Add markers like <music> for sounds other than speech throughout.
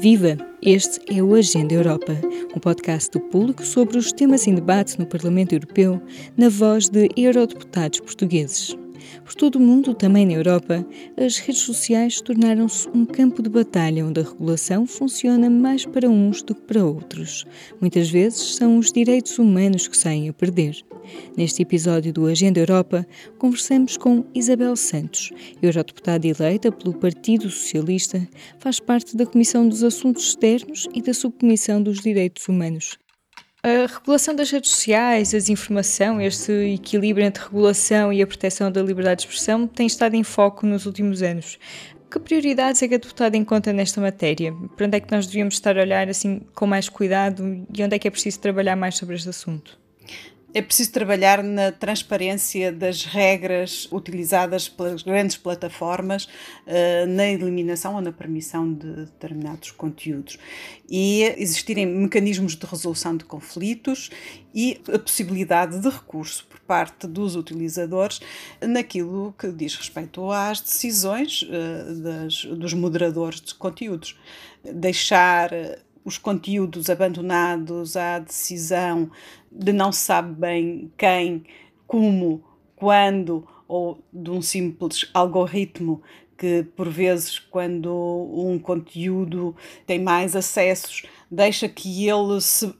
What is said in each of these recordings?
Viva! Este é o Agenda Europa, um podcast do público sobre os temas em debate no Parlamento Europeu, na voz de eurodeputados portugueses. Por todo o mundo, também na Europa, as redes sociais tornaram-se um campo de batalha onde a regulação funciona mais para uns do que para outros. Muitas vezes são os direitos humanos que saem a perder. Neste episódio do Agenda Europa, conversamos com Isabel Santos, eurodeputada eleita pelo Partido Socialista, faz parte da Comissão dos Assuntos Externos e da Subcomissão dos Direitos Humanos. A regulação das redes sociais, a desinformação, este equilíbrio entre regulação e a proteção da liberdade de expressão tem estado em foco nos últimos anos. Que prioridades é que a deputada encontra nesta matéria? Para onde é que nós devíamos estar a olhar assim com mais cuidado e onde é que é preciso trabalhar mais sobre este assunto? É preciso trabalhar na transparência das regras utilizadas pelas grandes plataformas uh, na eliminação ou na permissão de determinados conteúdos e existirem mecanismos de resolução de conflitos e a possibilidade de recurso por parte dos utilizadores naquilo que diz respeito às decisões uh, das, dos moderadores de conteúdos. Deixar os conteúdos abandonados à decisão de não se sabe bem quem, como, quando, ou de um simples algoritmo que, por vezes, quando um conteúdo tem mais acessos, deixa que ele se,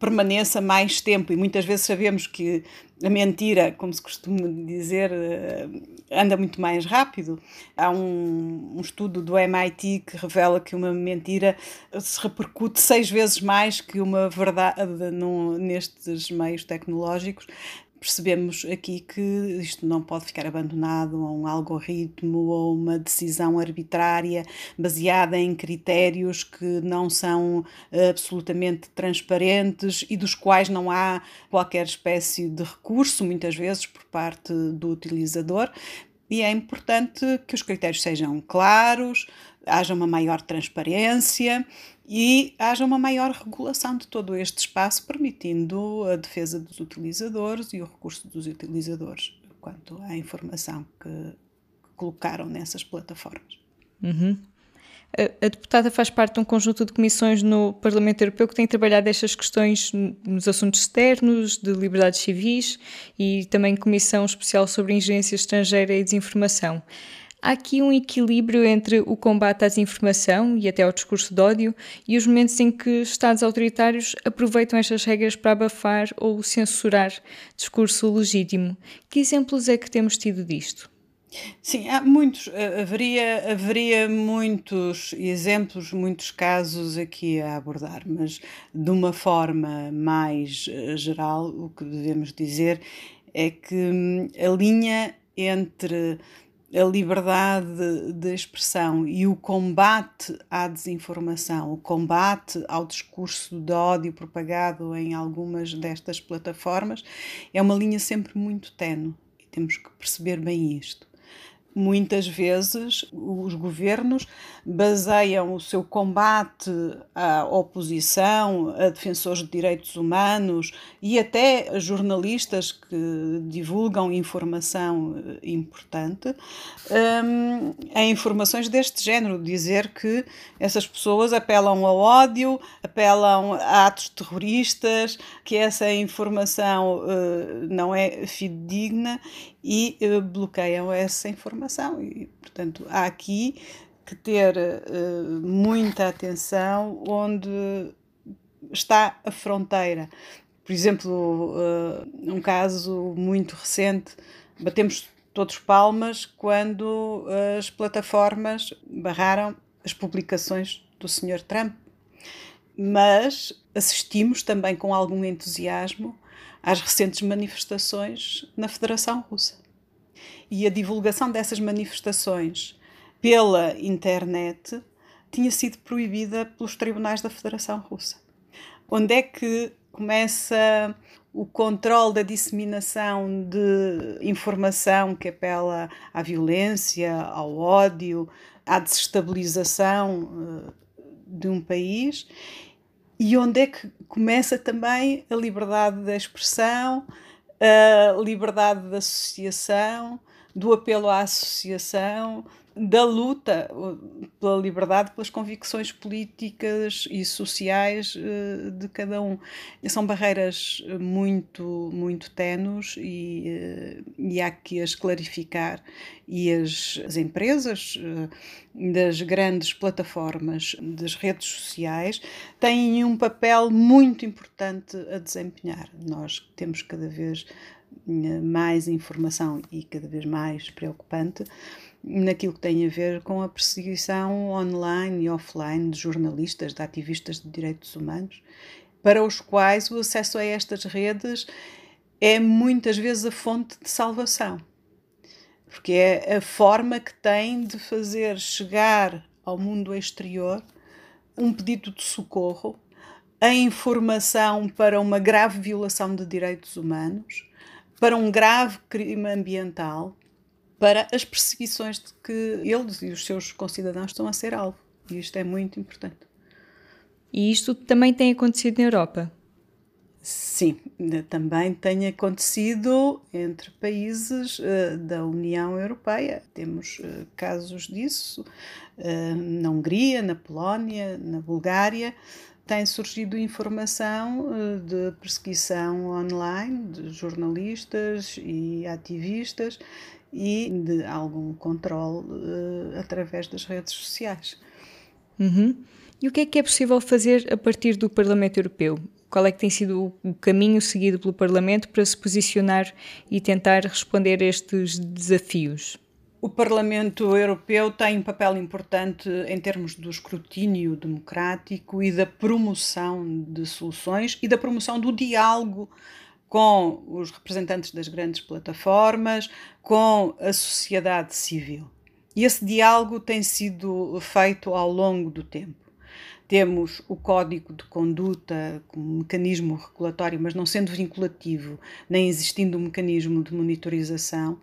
permaneça mais tempo. E muitas vezes sabemos que a mentira, como se costuma dizer, eh, anda muito mais rápido. Há um, um, estudo do MIT que revela que uma mentira se repercute seis vezes mais que uma verdade no, nestes meios tecnológicos percebemos aqui que isto não pode ficar abandonado a um algoritmo ou uma decisão arbitrária baseada em critérios que não são eh, absolutamente transparentes e dos quais não há qualquer espécie de recurso, muitas vezes por parte do utilizador. E é importante que os critérios sejam claros, haja uma maior transparência e haja uma maior regulação de todo este espaço, permitindo a defesa dos utilizadores e o recurso dos utilizadores quanto à informação que, colocaram nessas plataformas. Uhum. A, deputada faz parte de um conjunto de comissões no Parlamento Europeu que tem trabalhado estas questões nos assuntos externos, de liberdades civis e também comissão especial sobre ingerência estrangeira e desinformação. Há aqui um equilíbrio entre o combate à desinformação e até ao discurso de ódio e os momentos em que Estados autoritários aproveitam estas regras para abafar ou censurar discurso legítimo. Que exemplos é que temos tido disto? Sim, há muitos, haveria, haveria muitos exemplos, muitos casos aqui a abordar, mas de uma forma mais eh, geral, o que devemos dizer é que hum, a linha entre a liberdade de expressão e o combate à desinformação, o combate ao discurso de ódio propagado em algumas destas plataformas, é uma linha sempre muito tenue. E temos que perceber bem isto muitas vezes os governos baseiam o seu combate à oposição, a defensores de direitos humanos e até a jornalistas que divulgam informação eh, importante. Um, em informações deste género, dizer que essas pessoas apelam ao ódio, apelam a atos terroristas, que essa informação uh, não é fidedigna e uh, bloqueiam essa informação. E, portanto, há aqui que ter uh, muita atenção onde está a fronteira. Por exemplo, uh, um caso muito recente, batemos todos palmas quando as plataformas barraram as publicações do Sr. Trump. Mas assistimos também com algum entusiasmo às recentes manifestações na Federação Russa. E a divulgação dessas manifestações pela internet tinha sido proibida pelos tribunais da Federação Russa. Onde é que começa o controle da disseminação de informação que apela à violência, ao ódio, à desestabilização eh, de um país e onde é que começa também a liberdade da expressão, a liberdade da associação, do apelo à associação, da luta pela liberdade, pelas convicções políticas e sociais uh, de cada um. São barreiras muito, muito tenues e, uh, e há que as clarificar. E as, as empresas das grandes plataformas das redes sociais têm um papel muito importante a desempenhar. Nós temos cada vez mais informação e cada vez mais preocupante naquilo que tem a ver com a perseguição online e offline de jornalistas, de ativistas de direitos humanos, para os quais o acesso a estas redes é muitas vezes a fonte de salvação, porque é a forma que tem de fazer chegar ao mundo exterior um pedido de socorro, a informação para uma grave violação de direitos humanos, para um grave crime ambiental para as perseguições de que eles e os seus concidadãos estão a ser alvo. E isto é muito importante. E isto também tem acontecido na Europa? Sim, também tem acontecido entre países uh, da União Europeia. Temos uh, casos disso uh, na Hungria, na Polónia, na Bulgária. Tem surgido informação de perseguição online de jornalistas e ativistas e de algum controle uh, através das redes sociais. Uhum. E o que é que é possível fazer a partir do Parlamento Europeu? Qual é que tem sido o caminho seguido pelo Parlamento para se posicionar e tentar responder a estes desafios? O Parlamento Europeu tem um papel importante em termos do escrutínio democrático e da promoção de soluções e da promoção do diálogo com os representantes das grandes plataformas, com a sociedade civil. E esse diálogo tem sido feito ao longo do tempo. Temos o código de conduta como mecanismo regulatório, mas não sendo vinculativo, nem existindo um mecanismo de monitorização.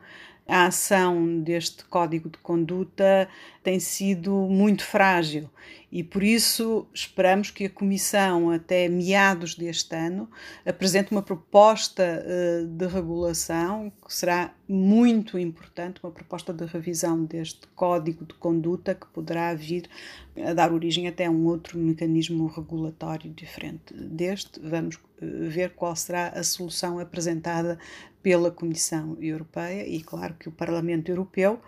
A ação deste código de conduta tem sido muito frágil e por isso esperamos que a Comissão, até meados deste ano, apresente uma proposta uh, de regulação que será muito importante, uma proposta de revisão deste código de conduta que poderá vir a dar origem até a um outro mecanismo regulatório diferente deste. Vamos uh, ver qual será a solução apresentada pela Comissão Europeia e, claro, que o Parlamento Europeu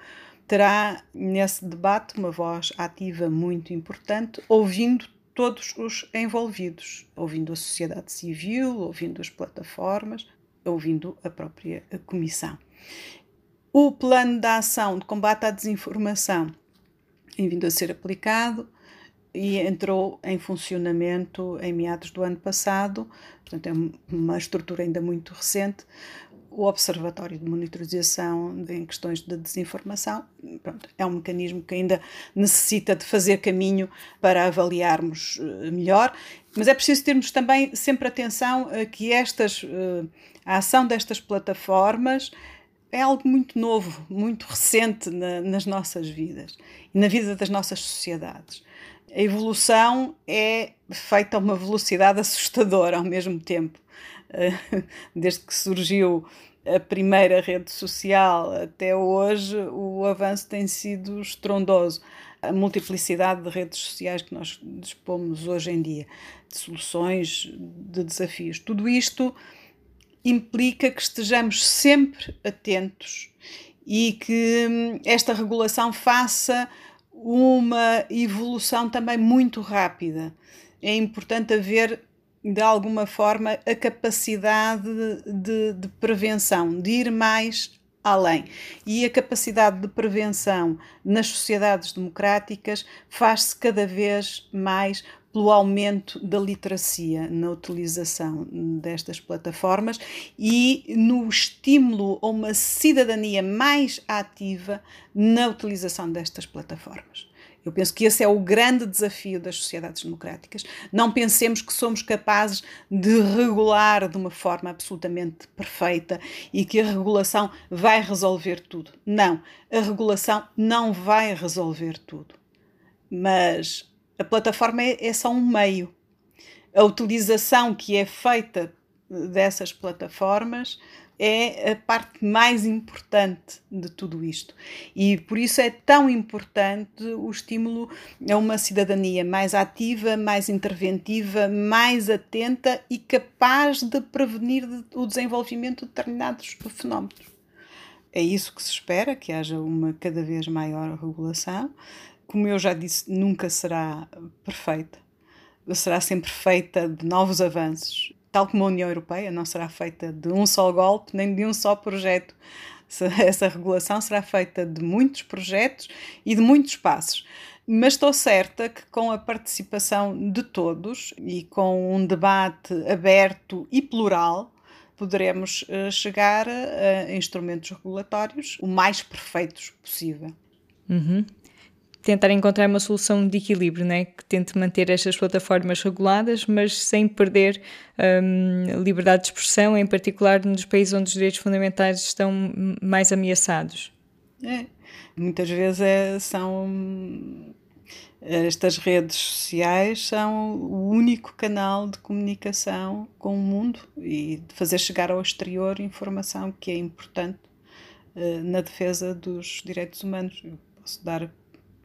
terá nesse debate uma voz ativa muito importante, ouvindo todos os envolvidos, ouvindo a sociedade civil, ouvindo as plataformas, ouvindo a própria Comissão. O plano de ação de combate à desinformação tem vindo a ser aplicado e entrou em funcionamento em meados do ano passado, portanto é uma estrutura ainda muito recente, o Observatório de Monitorização em questões de desinformação pronto, é um mecanismo que ainda necessita de fazer caminho para avaliarmos eh, melhor, mas é preciso termos também sempre atenção a que estas, eh, a ação destas plataformas é algo muito novo, muito recente na, nas nossas vidas e na vida das nossas sociedades. A evolução é feita a uma velocidade assustadora ao mesmo tempo. <laughs> desde que surgiu a primeira rede social até hoje, o avanço tem sido estrondoso. A multiplicidade de redes sociais que nós dispomos hoje em dia, de soluções, de desafios, tudo isto implica que estejamos sempre atentos e que hum, esta regulação faça uma evolução também muito rápida. É importante haver de alguma forma, a capacidade de, de, prevenção, de ir mais além. E a capacidade de prevenção nas sociedades democráticas faz-se cada vez mais pelo aumento da literacia na utilização destas plataformas e no estímulo a uma cidadania mais ativa na utilização destas plataformas. Eu penso que esse é o grande desafio das sociedades democráticas. Não pensemos que somos capazes de regular de uma forma absolutamente perfeita e que a regulação vai resolver tudo. Não, a regulação não vai resolver tudo. Mas a plataforma é, é só um meio. A utilização que é feita dessas plataformas é a parte mais importante de tudo isto. E por isso é tão importante o estímulo a uma cidadania mais ativa, mais interventiva, mais atenta e capaz de prevenir o desenvolvimento de determinados fenómenos. É isso que se espera, que haja uma cada vez maior regulação. Como eu já disse, nunca será perfeita. Será sempre feita de novos avanços tal como a União Europeia, não será feita de um só golpe nem de um só projeto. <laughs> Essa regulação será feita de muitos projetos e de muitos passos. Mas estou certa que com a participação de todos e com um debate aberto e plural, poderemos eh, chegar a instrumentos regulatórios o mais perfeitos possível. Uhum tentar encontrar uma solução de equilíbrio, né? que tente manter estas plataformas reguladas, mas sem perder um, liberdade de expressão, em particular nos países onde os direitos fundamentais estão mais ameaçados. É. Muitas vezes é, são estas redes sociais são o único canal de comunicação com o mundo e de fazer chegar ao exterior informação que é importante uh, na defesa dos direitos humanos. Eu posso dar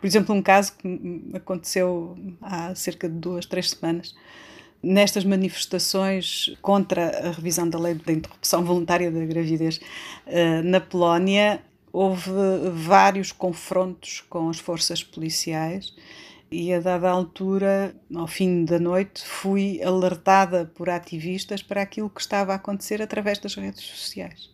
por exemplo, um caso que aconteceu há cerca de duas, três semanas, nestas manifestações contra a revisão da lei da interrupção voluntária da gravidez eh, na Polónia, houve vários confrontos com as forças policiais e a dada altura, ao fim da noite, fui alertada por ativistas para aquilo que estava a acontecer através das redes sociais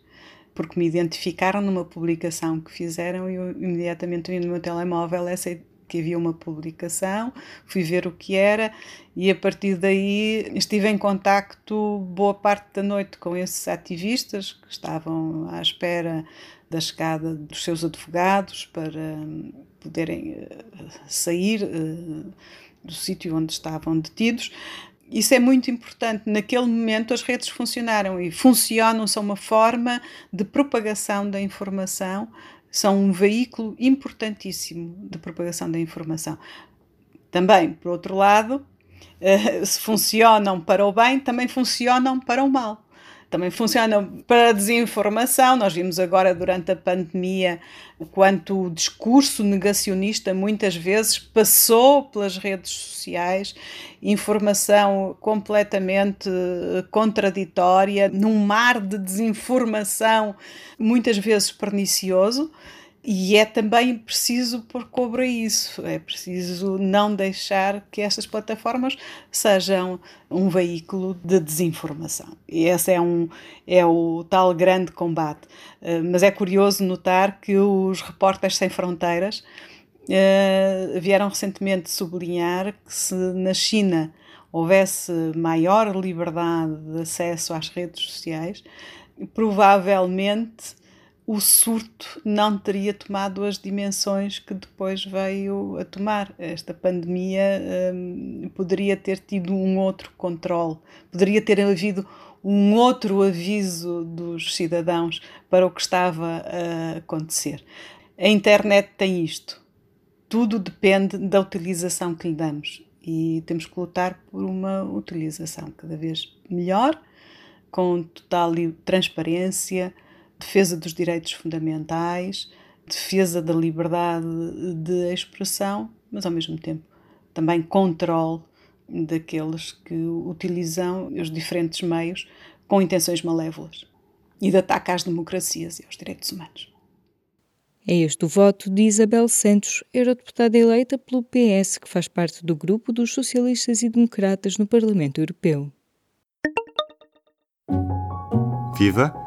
porque me identificaram numa publicação que fizeram e eu imediatamente vi no meu telemóvel essa que havia uma publicação, fui ver o que era e a partir daí estive em contacto boa parte da noite com esses ativistas que estavam à espera da chegada dos seus advogados para hum, poderem eh, sair eh, do sítio onde estavam detidos isso é muito importante. Naquele momento, as redes funcionaram e funcionam, são uma forma de propagação da informação, são um veículo importantíssimo de propagação da informação. Também, por outro lado, <laughs> se funcionam para o bem, também funcionam para o mal também funciona para desinformação. Nós vimos agora durante a pandemia o quanto o discurso negacionista muitas vezes passou pelas redes sociais, informação completamente contraditória, num mar de desinformação muitas vezes pernicioso. E é também preciso pôr cobre a isso, é preciso não deixar que estas plataformas sejam um veículo de desinformação. E esse é, um, é o tal grande combate. Uh, mas é curioso notar que os Repórteres Sem Fronteiras uh, vieram recentemente sublinhar que se na China houvesse maior liberdade de acesso às redes sociais, provavelmente o surto não teria tomado as dimensões que depois veio a tomar. Esta pandemia hum, poderia ter tido um outro controle, poderia ter havido um outro aviso dos cidadãos para o que estava a acontecer. A internet tem isto. Tudo depende da utilização que lhe damos e temos que lutar por uma utilização cada vez melhor, com total transparência defesa dos direitos fundamentais, defesa da liberdade de expressão, mas ao mesmo tempo também controle daqueles que utilizam os diferentes meios com intenções malévolas e de ataque às democracias e aos direitos humanos. É este o voto de Isabel Santos, eurodeputada eleita pelo PS, que faz parte do grupo dos socialistas e democratas no Parlamento Europeu. Viva!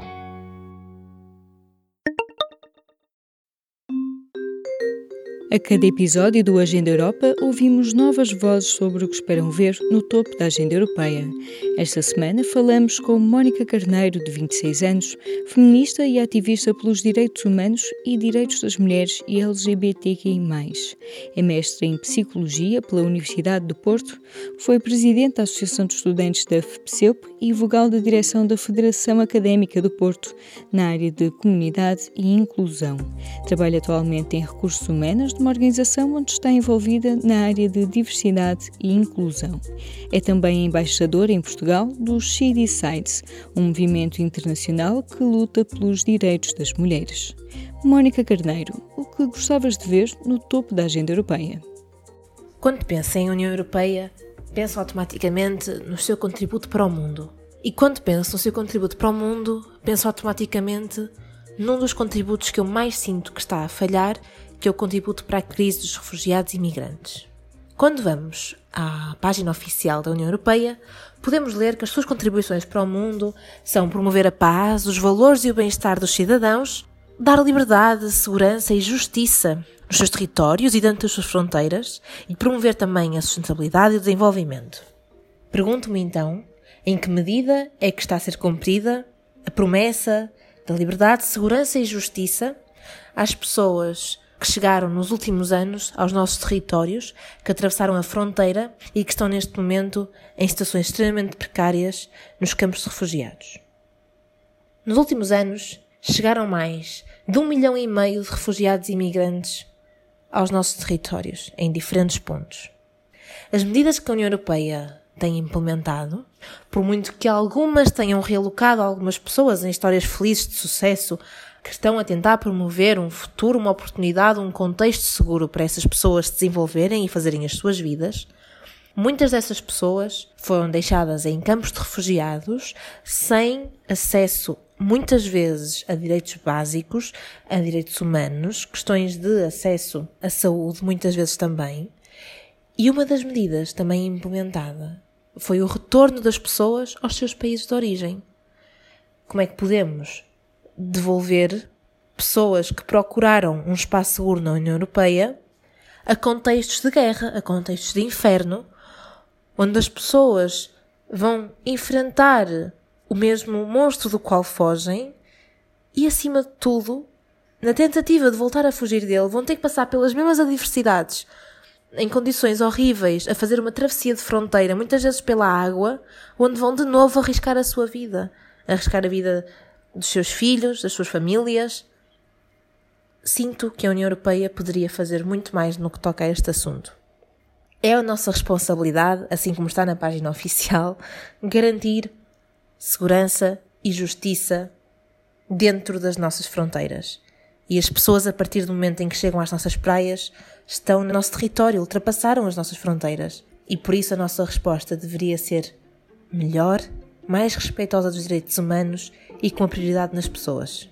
A cada episódio do Agenda Europa, ouvimos novas vozes sobre o que esperam ver no topo da agenda europeia. Esta semana falamos com Mónica Carneiro, de 26 anos, feminista e ativista pelos direitos humanos e direitos das mulheres e LGBTQI. É mestre em Psicologia pela Universidade do Porto, foi presidente da Associação de Estudantes da FPCEUP e vogal da direção da Federação Académica do Porto, na área de Comunidade e Inclusão. Trabalha atualmente em Recursos Humanos uma organização onde está envolvida na área de diversidade e inclusão. É também embaixadora em Portugal do She Decides, um movimento internacional que luta pelos direitos das mulheres. Mónica Carneiro, o que gostavas de ver no topo da agenda europeia? Quando pensa em União Europeia, pensa automaticamente no seu contributo para o mundo. E quando penso no seu contributo para o mundo, penso automaticamente num dos contributos que eu mais sinto que está a falhar que eu contributo para a crise dos refugiados e imigrantes. Quando vamos à página oficial da União Europeia, podemos ler que as suas contribuições para o mundo são promover a paz, os valores e o bem-estar dos cidadãos, dar liberdade, segurança e justiça nos seus territórios e dentro das suas fronteiras e promover também a sustentabilidade e o desenvolvimento. Pergunto-me então, em que medida é que está a ser cumprida a promessa da liberdade, segurança e justiça às pessoas que chegaram nos últimos anos aos nossos territórios, que atravessaram a fronteira e que estão neste momento em situações extremamente precárias nos campos de refugiados. Nos últimos anos, chegaram mais de um milhão e meio de refugiados e imigrantes aos nossos territórios, em diferentes pontos. As medidas que a União Europeia tem implementado, por muito que algumas tenham realocado algumas pessoas em histórias felizes de sucesso que estão a tentar promover um futuro, uma oportunidade, um contexto seguro para essas pessoas se desenvolverem e fazerem as suas vidas. Muitas dessas pessoas foram deixadas em campos de refugiados sem acesso, muitas vezes, a direitos básicos, a direitos humanos, questões de acesso à saúde, muitas vezes também. E uma das medidas também implementada foi o retorno das pessoas aos seus países de origem. Como é que podemos devolver pessoas que procuraram um espaço seguro na União Europeia a contextos de guerra, a contextos de inferno, onde as pessoas vão enfrentar o mesmo monstro do qual fogem e, acima de tudo, na tentativa de voltar a fugir dele, vão ter que passar pelas mesmas adversidades, em condições horríveis, a fazer uma travessia de fronteira, muitas vezes pela água, onde vão de novo arriscar a sua vida, arriscar a vida dos seus filhos, das suas famílias. Sinto que a União Europeia poderia fazer muito mais no que toca a este assunto. É a nossa responsabilidade, assim como está na página oficial, garantir segurança e justiça dentro das nossas fronteiras. E as pessoas, a partir do momento em que chegam às nossas praias, estão no nosso território, ultrapassaram as nossas fronteiras. E por isso a nossa resposta deveria ser melhor, mais respeitosa dos direitos humanos e com a prioridade nas pessoas.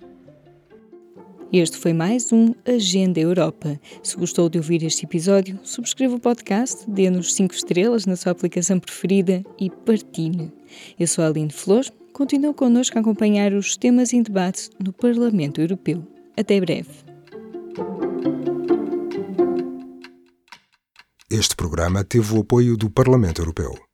Este foi mais um Agenda Europa. Se gostou de ouvir este episódio, subscreva o podcast, dê-nos 5 estrelas na sua aplicação preferida e partilhe. Eu sou a Aline Flor, continue connosco a acompanhar os temas em debate no Parlamento Europeu. Até breve. Este programa teve o apoio do Parlamento Europeu.